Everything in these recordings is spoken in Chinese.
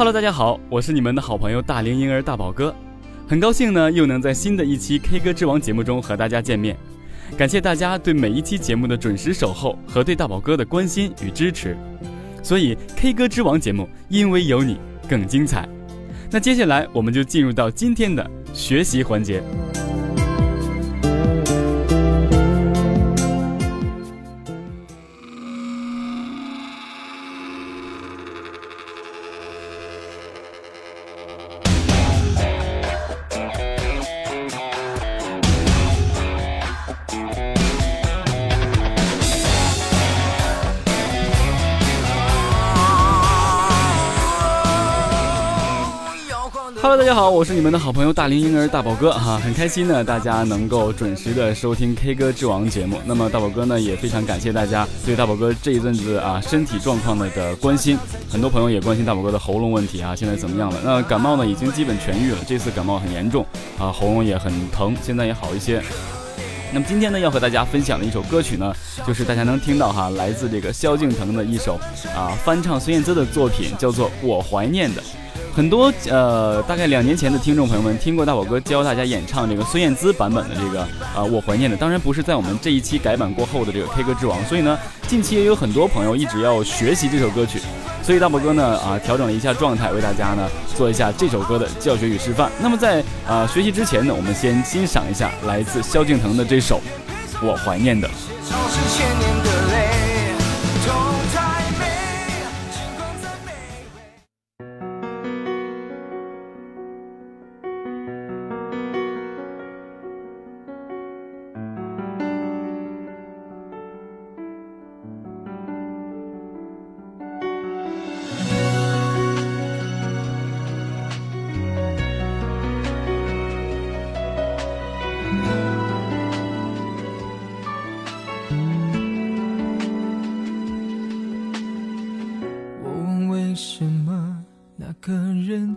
Hello，大家好，我是你们的好朋友大龄婴儿大宝哥，很高兴呢又能在新的一期 K 歌之王节目中和大家见面，感谢大家对每一期节目的准时守候和对大宝哥的关心与支持，所以 K 歌之王节目因为有你更精彩。那接下来我们就进入到今天的学习环节。大家好，我是你们的好朋友大龄婴儿大宝哥哈，很开心呢，大家能够准时的收听 K 歌之王节目。那么大宝哥呢也非常感谢大家对大宝哥这一阵子啊身体状况的的关心，很多朋友也关心大宝哥的喉咙问题啊，现在怎么样了？那感冒呢已经基本痊愈了，这次感冒很严重啊，喉咙也很疼，现在也好一些。那么今天呢要和大家分享的一首歌曲呢，就是大家能听到哈，来自这个萧敬腾的一首啊翻唱孙燕姿的作品，叫做《我怀念的》。很多呃，大概两年前的听众朋友们听过大宝哥教大家演唱这个孙燕姿版本的这个啊，我怀念的，当然不是在我们这一期改版过后的这个 K 歌之王，所以呢，近期也有很多朋友一直要学习这首歌曲，所以大宝哥呢啊，调整了一下状态，为大家呢做一下这首歌的教学与示范。那么在啊学习之前呢，我们先欣赏一下来自萧敬腾的这首《我怀念的》。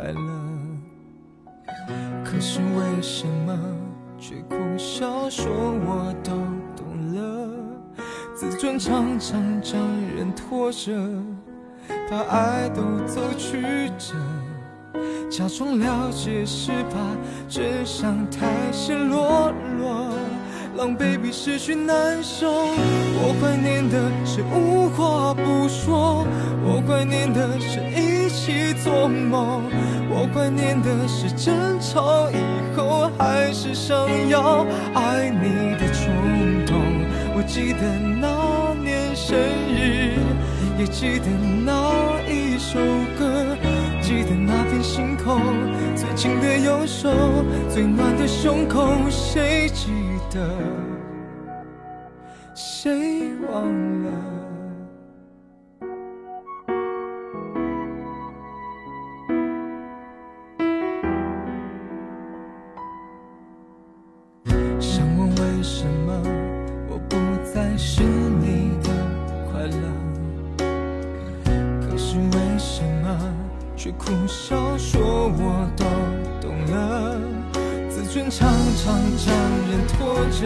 快乐？可是为什么？却苦笑说我都懂了，自尊常常将人拖着，把爱都走曲折，假装了解是怕真相太赤裸裸，狼狈比失去难受。我怀念的是无话不说，我怀念的是一起做梦，我怀念的是争吵以。后还是想要爱你的冲动。我记得那年生日，也记得那一首歌，记得那片星空，最紧的右手，最暖的胸口，谁记的谁忘了想问为什么我不再是你的快乐？可是为什么却苦笑说我都懂了？常常将人拖着，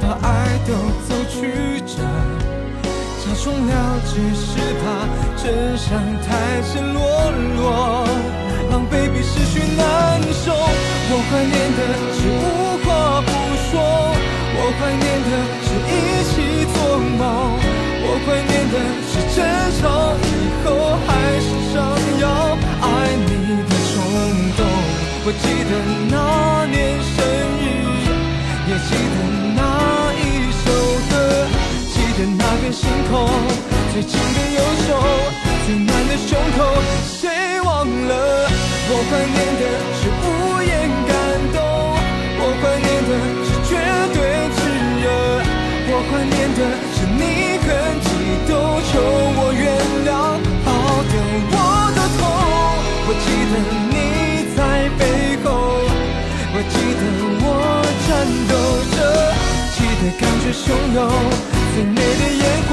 把爱都走曲折，假装了解是怕真相太赤裸裸，狼狈比失去难受。我怀念的是无话不说，我怀念的是一起做梦，我怀念的是争吵以后还是想要爱你我记。得那年生日，也记得那一首歌，记得那片星空，最紧的右手，最暖的胸口，谁忘了？我怀念的是无言感动，我怀念的是绝对炽热，我怀念的是得感觉汹涌，最美的烟火，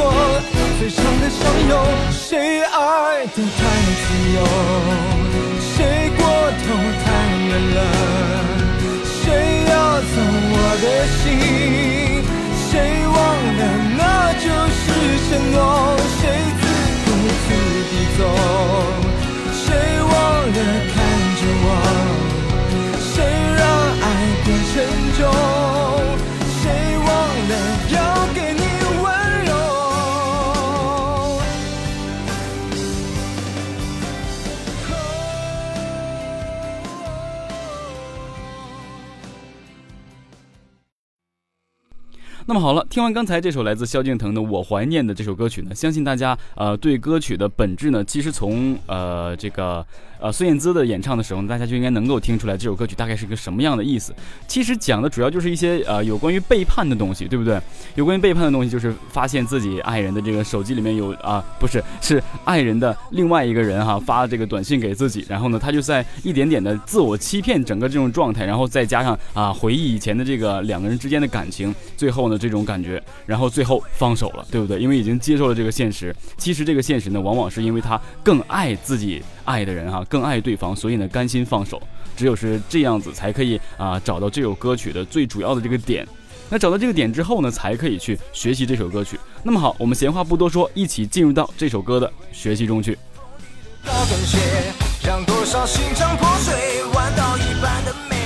最长的相拥，谁爱得太自由？谁过头太远了？谁要走我的心？谁忘了那就是承诺？谁自顾自地走？谁忘了看着我？谁让爱变沉重？那么好了，听完刚才这首来自萧敬腾的《我怀念的》这首歌曲呢，相信大家呃对歌曲的本质呢，其实从呃这个呃孙燕姿的演唱的时候呢，大家就应该能够听出来这首歌曲大概是一个什么样的意思。其实讲的主要就是一些呃有关于背叛的东西，对不对？有关于背叛的东西，就是发现自己爱人的这个手机里面有啊，不是是爱人的另外一个人哈发这个短信给自己，然后呢，他就在一点点的自我欺骗整个这种状态，然后再加上啊回忆以前的这个两个人之间的感情，最后呢这种感觉，然后最后放手了，对不对？因为已经接受了这个现实。其实这个现实呢，往往是因为他更爱自己爱的人哈，更爱对方，所以呢甘心放手。只有是这样子，才可以啊找到这首歌曲的最主要的这个点。那找到这个点之后呢，才可以去学习这首歌曲。那么好，我们闲话不多说，一起进入到这首歌的学习中去。高跟鞋，让多少心破碎，弯道一般的美，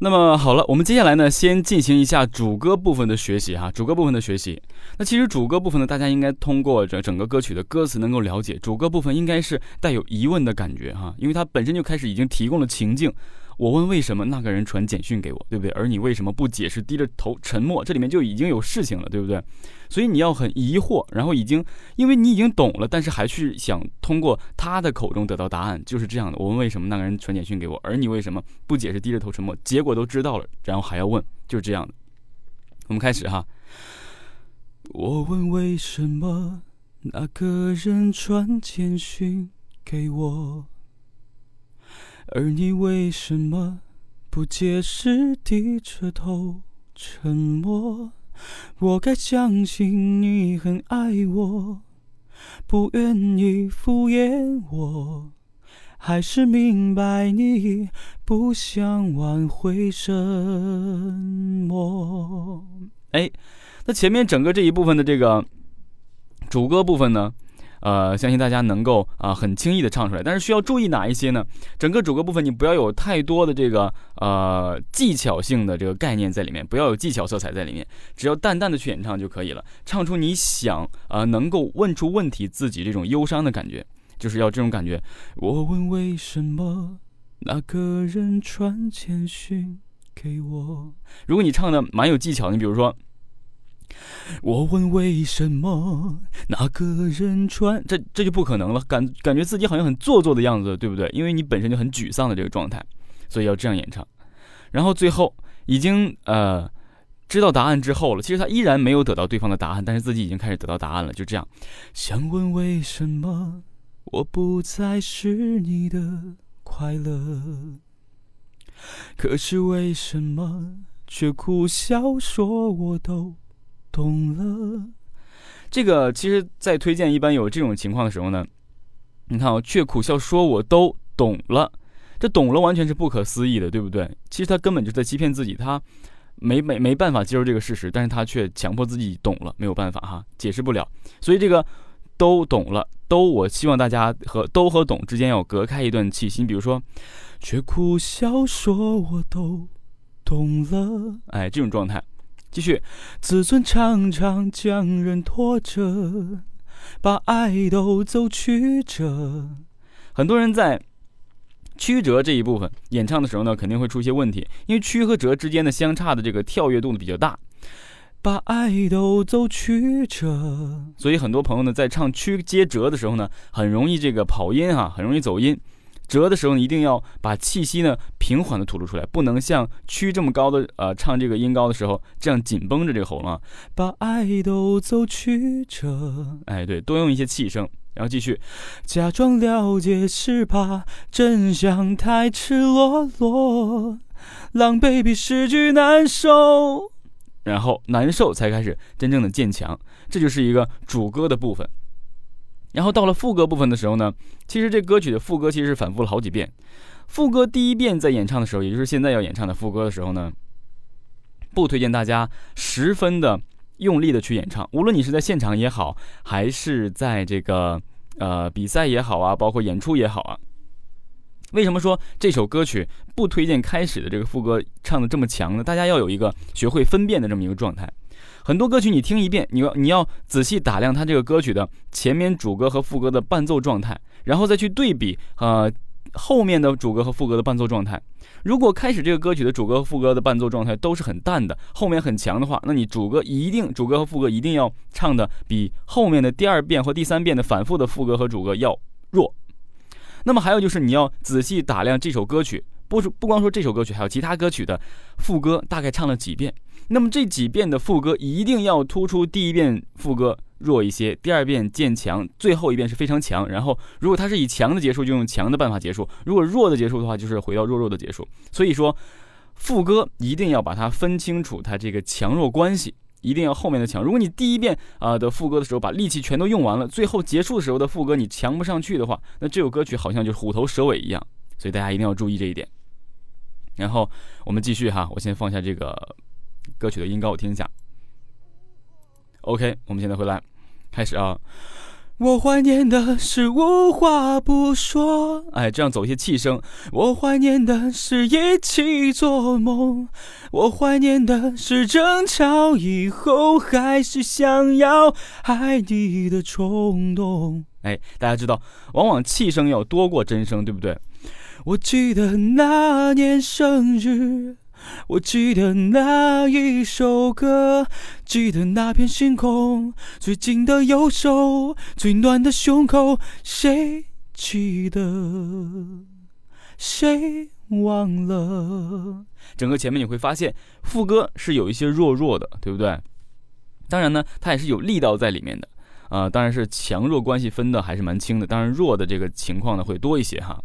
那么好了，我们接下来呢，先进行一下主歌部分的学习哈。主歌部分的学习，那其实主歌部分呢，大家应该通过这整个歌曲的歌词能够了解，主歌部分应该是带有疑问的感觉哈，因为它本身就开始已经提供了情境。我问为什么那个人传简讯给我，对不对？而你为什么不解释，低着头沉默？这里面就已经有事情了，对不对？所以你要很疑惑，然后已经因为你已经懂了，但是还去想通过他的口中得到答案，就是这样的。我问为什么那个人传简讯给我，而你为什么不解释，低着头沉默？结果都知道了，然后还要问，就是这样的。我们开始哈。我问为什么那个人传简讯给我，而你为什么不解释，低着头沉默？我该相信你很爱我，不愿意敷衍我，还是明白你不想挽回什么？哎，那前面整个这一部分的这个主歌部分呢？呃，相信大家能够啊、很轻易的唱出来，但是需要注意哪一些呢？整个主歌部分你不要有太多的这个呃技巧性的这个概念在里面，不要有技巧色彩在里面，只要淡淡的去演唱就可以了，唱出你想啊、能够问出问题自己这种忧伤的感觉，就是要这种感觉。我问为什么那个人传简讯给我？如果你唱的蛮有技巧，你比如说。我问为什么那个人穿，这这就不可能了，感感觉自己好像很做作的样子，对不对？因为你本身就很沮丧的这个状态，所以要这样演唱。然后最后已经呃知道答案之后了，其实他依然没有得到对方的答案，但是自己已经开始得到答案了，就这样。想问为什么我不再是你的快乐，可是为什么却苦笑说我都。懂了，这个其实，在推荐一般有这种情况的时候呢，你看啊、哦，却苦笑说我都懂了，这懂了完全是不可思议的，对不对？其实他根本就在欺骗自己，他没没没办法接受这个事实，但是他却强迫自己懂了，没有办法哈，解释不了。所以这个都懂了，都我希望大家和都和懂之间要隔开一段气息，你比如说，却苦笑说我都懂了，哎，这种状态。继续，自尊常常将人拖着，把爱都走曲折。很多人在曲折这一部分演唱的时候呢，肯定会出些问题，因为曲和折之间的相差的这个跳跃度呢比较大。把爱都走曲折，所以很多朋友呢在唱曲接折的时候呢，很容易这个跑音哈，很容易走音。折的时候，一定要把气息呢平缓的吐露出来，不能像曲这么高的呃唱这个音高的时候这样紧绷着这个喉咙。把爱都走曲折，哎对，多用一些气声。然后继续，假装了解是怕真相太赤裸裸，狼狈比失去难受。然后难受才开始真正的渐强，这就是一个主歌的部分。然后到了副歌部分的时候呢，其实这歌曲的副歌其实是反复了好几遍。副歌第一遍在演唱的时候，也就是现在要演唱的副歌的时候呢，不推荐大家十分的用力的去演唱，无论你是在现场也好，还是在这个呃比赛也好啊，包括演出也好啊。为什么说这首歌曲不推荐开始的这个副歌唱的这么强呢？大家要有一个学会分辨的这么一个状态。很多歌曲你听一遍，你要你要仔细打量它这个歌曲的前面主歌和副歌的伴奏状态，然后再去对比呃后面的主歌和副歌的伴奏状态。如果开始这个歌曲的主歌和副歌的伴奏状态都是很淡的，后面很强的话，那你主歌一定主歌和副歌一定要唱的比后面的第二遍或第三遍的反复的副歌和主歌要弱。那么还有就是你要仔细打量这首歌曲，不是不光说这首歌曲，还有其他歌曲的副歌大概唱了几遍。那么这几遍的副歌一定要突出第一遍副歌弱一些，第二遍渐强，最后一遍是非常强。然后如果它是以强的结束，就用强的办法结束；如果弱的结束的话，就是回到弱弱的结束。所以说，副歌一定要把它分清楚它这个强弱关系。一定要后面的强。如果你第一遍啊的副歌的时候把力气全都用完了，最后结束的时候的副歌你强不上去的话，那这首歌曲好像就是虎头蛇尾一样。所以大家一定要注意这一点。然后我们继续哈，我先放下这个歌曲的音高，我听一下。OK，我们现在回来开始啊。我怀念的是无话不说，哎，这样走一些气声。我怀念的是一起做梦，我怀念的是争吵以后还是想要爱你的冲动。哎，大家知道，往往气声要多过真声，对不对？我记得那年生日。我记得那一首歌，记得那片星空，最近的右手，最暖的胸口，谁记得？谁忘了？整个前面你会发现副歌是有一些弱弱的，对不对？当然呢，它也是有力道在里面的，啊，当然是强弱关系分的还是蛮清的，当然弱的这个情况呢会多一些哈。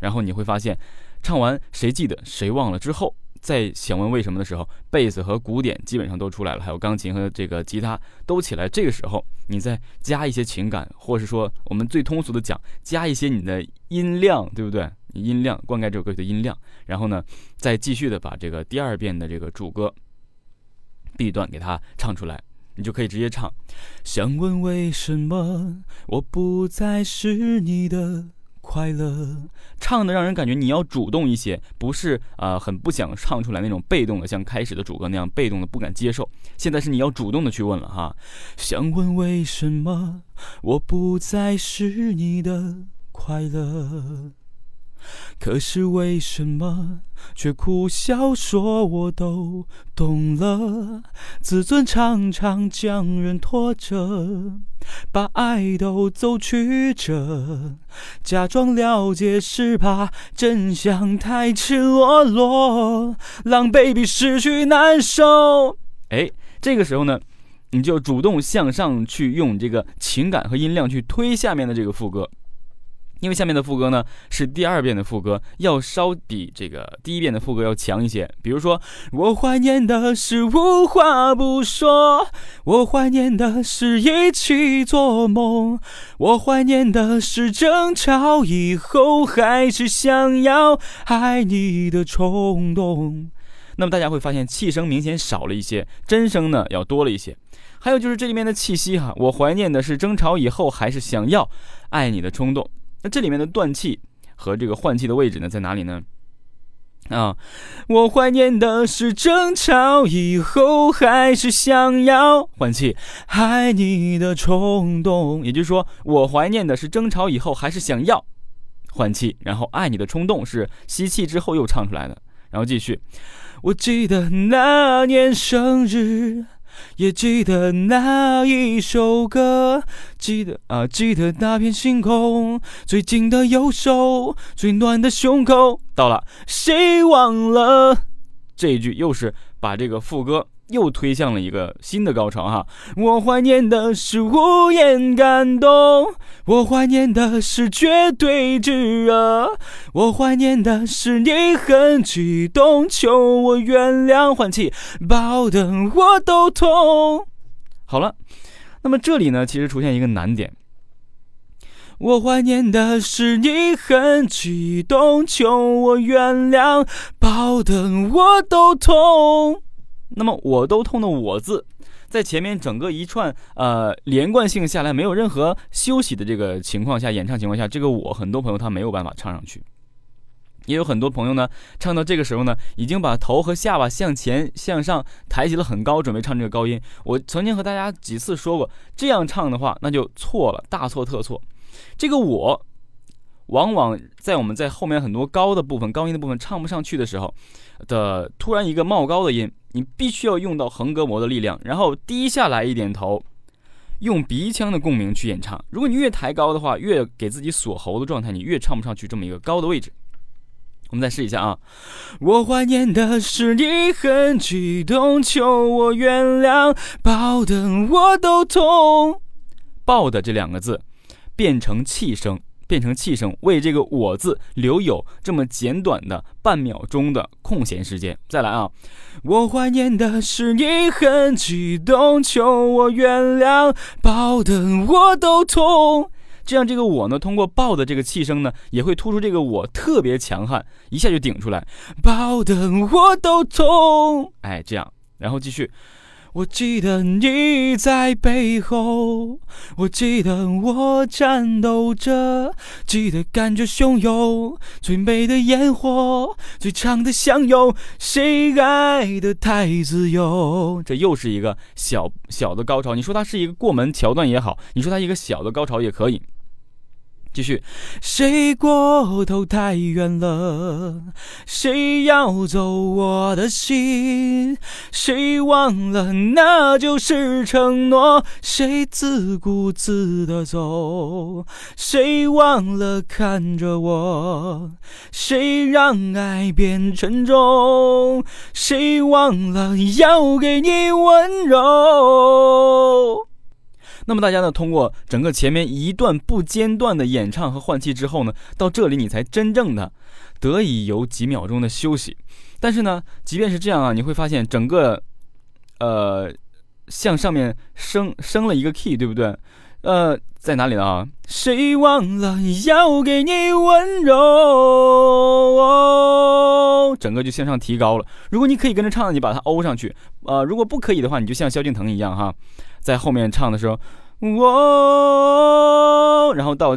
然后你会发现，唱完谁记得谁忘了之后。在想问为什么的时候，贝斯和鼓点基本上都出来了，还有钢琴和这个吉他都起来。这个时候，你再加一些情感，或是说我们最通俗的讲，加一些你的音量，对不对？音量灌溉这首歌曲的音量，然后呢，再继续的把这个第二遍的这个主歌 B 段给它唱出来，你就可以直接唱。想问为什么我不再是你的。快乐唱的让人感觉你要主动一些，不是啊，很不想唱出来那种被动的，像开始的主歌那样被动的不敢接受。现在是你要主动的去问了哈，想问为什么我不再是你的快乐。可是为什么却苦笑说我都懂了？自尊常常将人拖着，把爱都走曲折，假装了解是怕真相太赤裸裸，狼狈比失去难受。哎，这个时候呢，你就主动向上去用这个情感和音量去推下面的这个副歌。因为下面的副歌呢是第二遍的副歌，要稍比这个第一遍的副歌要强一些。比如说，我怀念的是无话不说，我怀念的是一起做梦，我怀念的是争吵以后还是想要爱你的冲动。那么大家会发现气声明显少了一些，真声呢要多了一些。还有就是这里面的气息哈，我怀念的是争吵以后还是想要爱你的冲动。那这里面的断气和这个换气的位置呢，在哪里呢？啊，我怀念的是争吵以后还是想要换气，爱你的冲动。也就是说，我怀念的是争吵以后还是想要换气，然后爱你的冲动是吸气之后又唱出来的，然后继续。我记得那年生日。也记得那一首歌，记得啊，记得那片星空，最紧的右手，最暖的胸口。到了，谁忘了？这一句又是把这个副歌。又推向了一个新的高潮哈！我怀念的是无言感动，我怀念的是绝对炙热，我怀念的是你很激动，求我原谅，换气，抱得我都痛。好了，那么这里呢，其实出现一个难点。我怀念的是你很激动，求我原谅，抱得我都痛。那么我都痛的“我”字，在前面整个一串呃连贯性下来，没有任何休息的这个情况下，演唱情况下，这个“我”很多朋友他没有办法唱上去。也有很多朋友呢，唱到这个时候呢，已经把头和下巴向前向上抬起了很高，准备唱这个高音。我曾经和大家几次说过，这样唱的话，那就错了，大错特错。这个“我”往往在我们在后面很多高的部分、高音的部分唱不上去的时候的突然一个冒高的音。你必须要用到横膈膜的力量，然后低下来一点头，用鼻腔的共鸣去演唱。如果你越抬高的话，越给自己锁喉的状态，你越唱不上去这么一个高的位置。我们再试一下啊！我怀念的是你很激动，求我原谅，抱得我都痛。抱的这两个字变成气声。变成气声，为这个“我”字留有这么简短的半秒钟的空闲时间。再来啊！我怀念的是你很激动，求我原谅，抱得我都痛。这样这个“我”呢，通过抱的这个气声呢，也会突出这个“我”特别强悍，一下就顶出来，抱得我都痛。哎，这样，然后继续。我记得你在背后，我记得我战斗着，记得感觉汹涌，最美的烟火，最长的相拥，谁爱的太自由？这又是一个小小的高潮，你说它是一个过门桥段也好，你说它一个小的高潮也可以。继续，谁过头太远了？谁要走我的心？谁忘了那就是承诺？谁自顾自的走？谁忘了看着我？谁让爱变沉重？谁忘了要给你温柔？那么大家呢，通过整个前面一段不间断的演唱和换气之后呢，到这里你才真正的得以有几秒钟的休息。但是呢，即便是这样啊，你会发现整个，呃，向上面升升了一个 key，对不对？呃，在哪里呢？啊？谁忘了要给你温柔？整个就向上提高了。如果你可以跟着唱，你把它欧上去。呃，如果不可以的话，你就像萧敬腾一样哈。在后面唱的时候，我，然后到，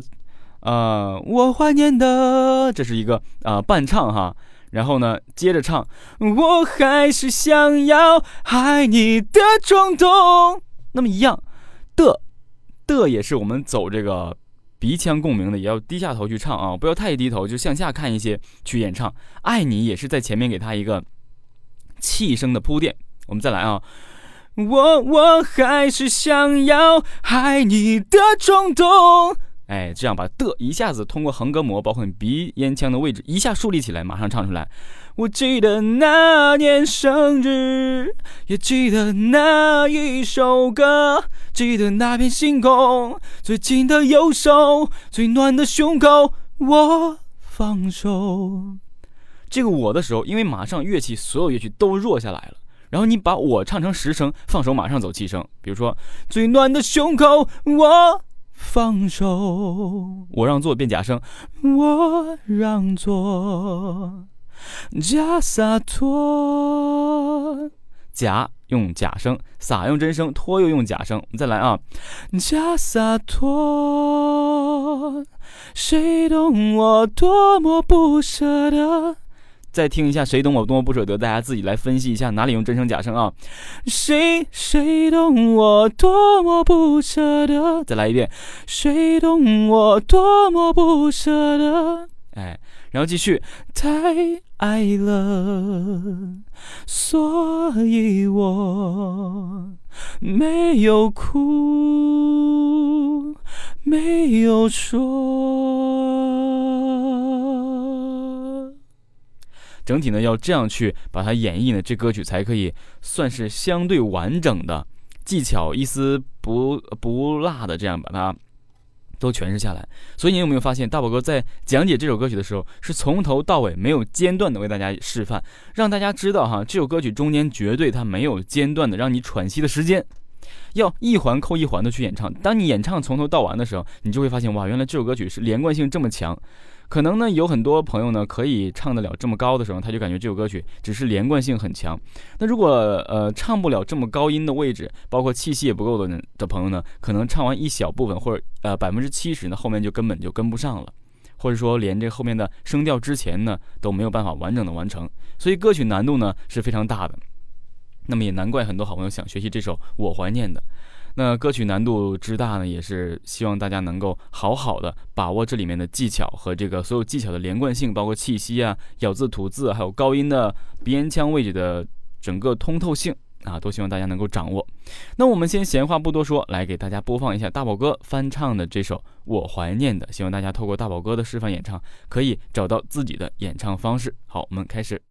呃，我怀念的，这是一个啊伴唱哈，然后呢接着唱，我还是想要爱你的冲动，那么一样的的也是我们走这个鼻腔共鸣的，也要低下头去唱啊，不要太低头，就向下看一些去演唱。爱你也是在前面给他一个气声的铺垫，我们再来啊。我我还是想要爱你的冲动，哎，这样把的一下子通过横膈膜，包括你鼻咽腔的位置一下竖立起来，马上唱出来。我记得那年生日，也记得那一首歌，记得那片星空，最紧的右手，最暖的胸口。我放手，这个我的时候，因为马上乐器所有乐器都弱下来了。然后你把我唱成十声，放手马上走七声。比如说，最暖的胸口，我放手，我让座变假声，我让座，假洒脱，假用假声，洒用真声，脱又用假声。我们再来啊，假洒脱，谁懂我多么不舍得。再听一下《谁懂我多么不舍得》，大家自己来分析一下哪里用真声假声啊？谁谁懂我多么不舍得？再来一遍，谁懂我多么不舍得？哎，然后继续，太爱了，所以我没有哭，没有说。整体呢，要这样去把它演绎呢，这歌曲才可以算是相对完整的，技巧一丝不不落的这样把它。都诠释下来，所以你有没有发现，大宝哥在讲解这首歌曲的时候，是从头到尾没有间断的为大家示范，让大家知道哈，这首歌曲中间绝对它没有间断的让你喘息的时间，要一环扣一环的去演唱。当你演唱从头到完的时候，你就会发现，哇，原来这首歌曲是连贯性这么强。可能呢，有很多朋友呢可以唱得了这么高的时候，他就感觉这首歌曲只是连贯性很强。那如果呃唱不了这么高音的位置，包括气息也不够的人的朋友呢，可能唱完一小部分或者呃百分之七十呢，后面就根本就跟不上了，或者说连这后面的声调之前呢都没有办法完整的完成。所以歌曲难度呢是非常大的。那么也难怪很多好朋友想学习这首《我怀念的》。那歌曲难度之大呢，也是希望大家能够好好的把握这里面的技巧和这个所有技巧的连贯性，包括气息啊、咬字吐字，还有高音的鼻咽腔位置的整个通透性啊，都希望大家能够掌握。那我们先闲话不多说，来给大家播放一下大宝哥翻唱的这首《我怀念的》，希望大家透过大宝哥的示范演唱，可以找到自己的演唱方式。好，我们开始。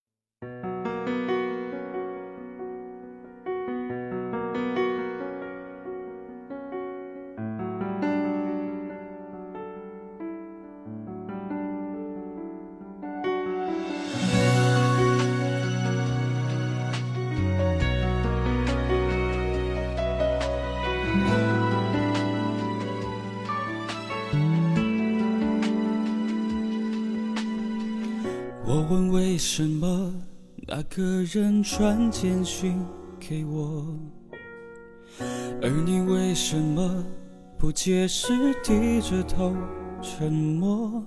什么那个人传简讯给我，而你为什么不解释，低着头沉默？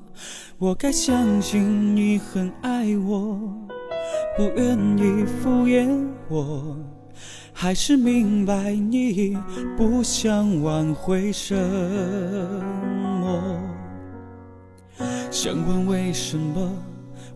我该相信你很爱我，不愿意敷衍我，还是明白你不想挽回什么？想问为什么？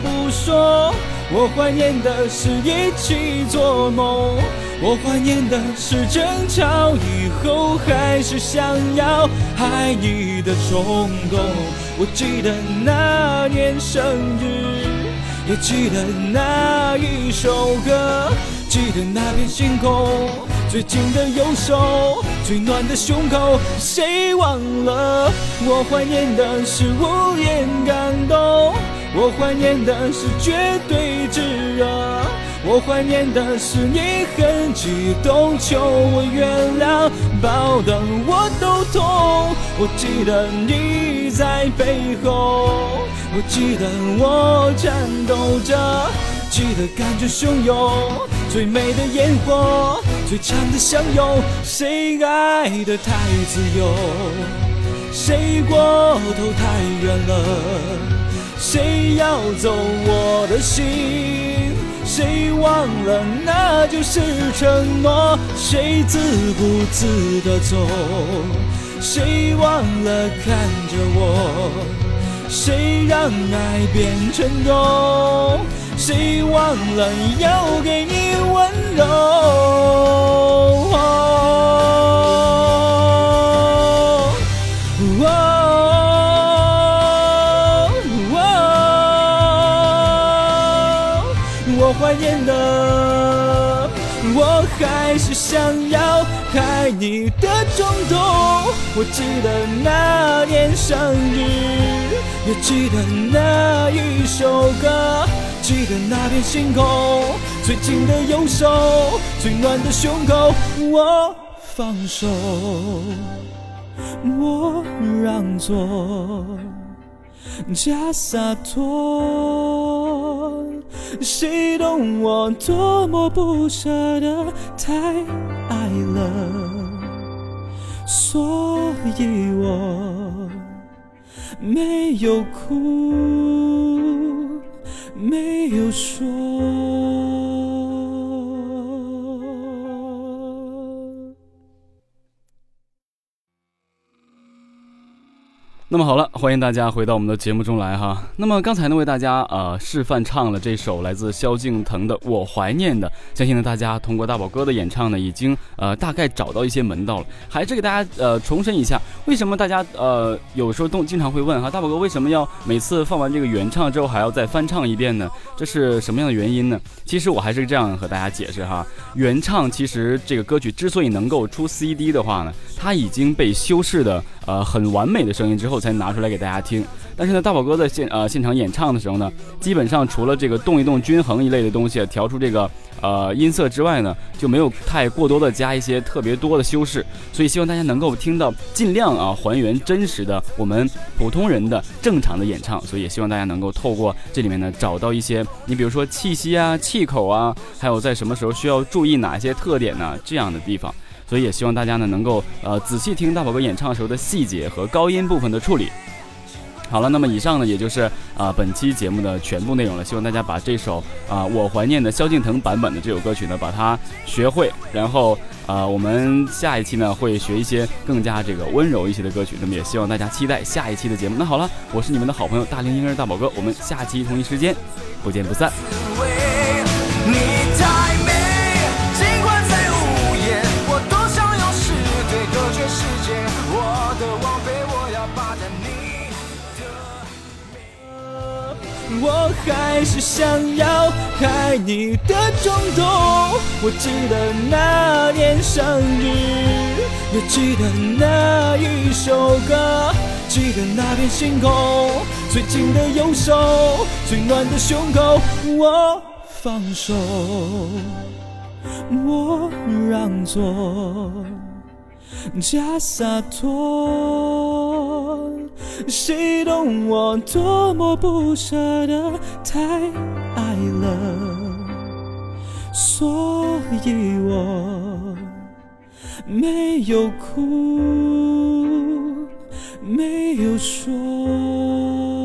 不说，我怀念的是一起做梦。我怀念的是争吵以后还是想要爱你的冲动。我记得那年生日，也记得那一首歌，记得那片星空，最紧的右手，最暖的胸口，谁忘了？我怀念的是无言感动，我怀念的是绝对炙热。我怀念的是你很激动，求我原谅，抱得我都痛。我记得你在背后，我记得我颤抖着，记得感觉汹涌，最美的烟火，最长的相拥，谁爱的太自由，谁过头太远了。谁要走我的心？谁忘了那就是承诺？谁自顾自的走？谁忘了看着我？谁让爱变沉重？谁忘了要给你温柔？想要爱你的冲动。我记得那年生日，也记得那一首歌，记得那片星空，最紧的右手，最暖的胸口。我放手，我让座。假洒脱，谁懂我多么不舍得？太爱了，所以我没有哭，没有说。那么好了，欢迎大家回到我们的节目中来哈。那么刚才呢，为大家呃示范唱了这首来自萧敬腾的《我怀念的》，相信呢大家通过大宝哥的演唱呢，已经呃大概找到一些门道了。还是给大家呃重申一下，为什么大家呃有时候都经常会问哈，大宝哥为什么要每次放完这个原唱之后还要再翻唱一遍呢？这是什么样的原因呢？其实我还是这样和大家解释哈，原唱其实这个歌曲之所以能够出 CD 的话呢，它已经被修饰的。呃，很完美的声音之后才拿出来给大家听。但是呢，大宝哥在现呃现场演唱的时候呢，基本上除了这个动一动均衡一类的东西，调出这个呃音色之外呢，就没有太过多的加一些特别多的修饰。所以希望大家能够听到尽量啊还原真实的我们普通人的正常的演唱。所以也希望大家能够透过这里面呢找到一些，你比如说气息啊、气口啊，还有在什么时候需要注意哪些特点呢这样的地方。所以也希望大家呢能够呃仔细听大宝哥演唱时候的细节和高音部分的处理。好了，那么以上呢也就是啊本期节目的全部内容了。希望大家把这首啊我怀念的萧敬腾版本的这首歌曲呢把它学会，然后啊我们下一期呢会学一些更加这个温柔一些的歌曲。那么也希望大家期待下一期的节目。那好了，我是你们的好朋友大龄婴儿大宝哥，我们下期同一时间不见不散。我还是想要爱你的冲动。我记得那年生日，也记得那一首歌，记得那片星空，最紧的右手，最暖的胸口。我放手，我让座。假洒脱，谁懂我多么不舍得？太爱了，所以我没有哭，没有说。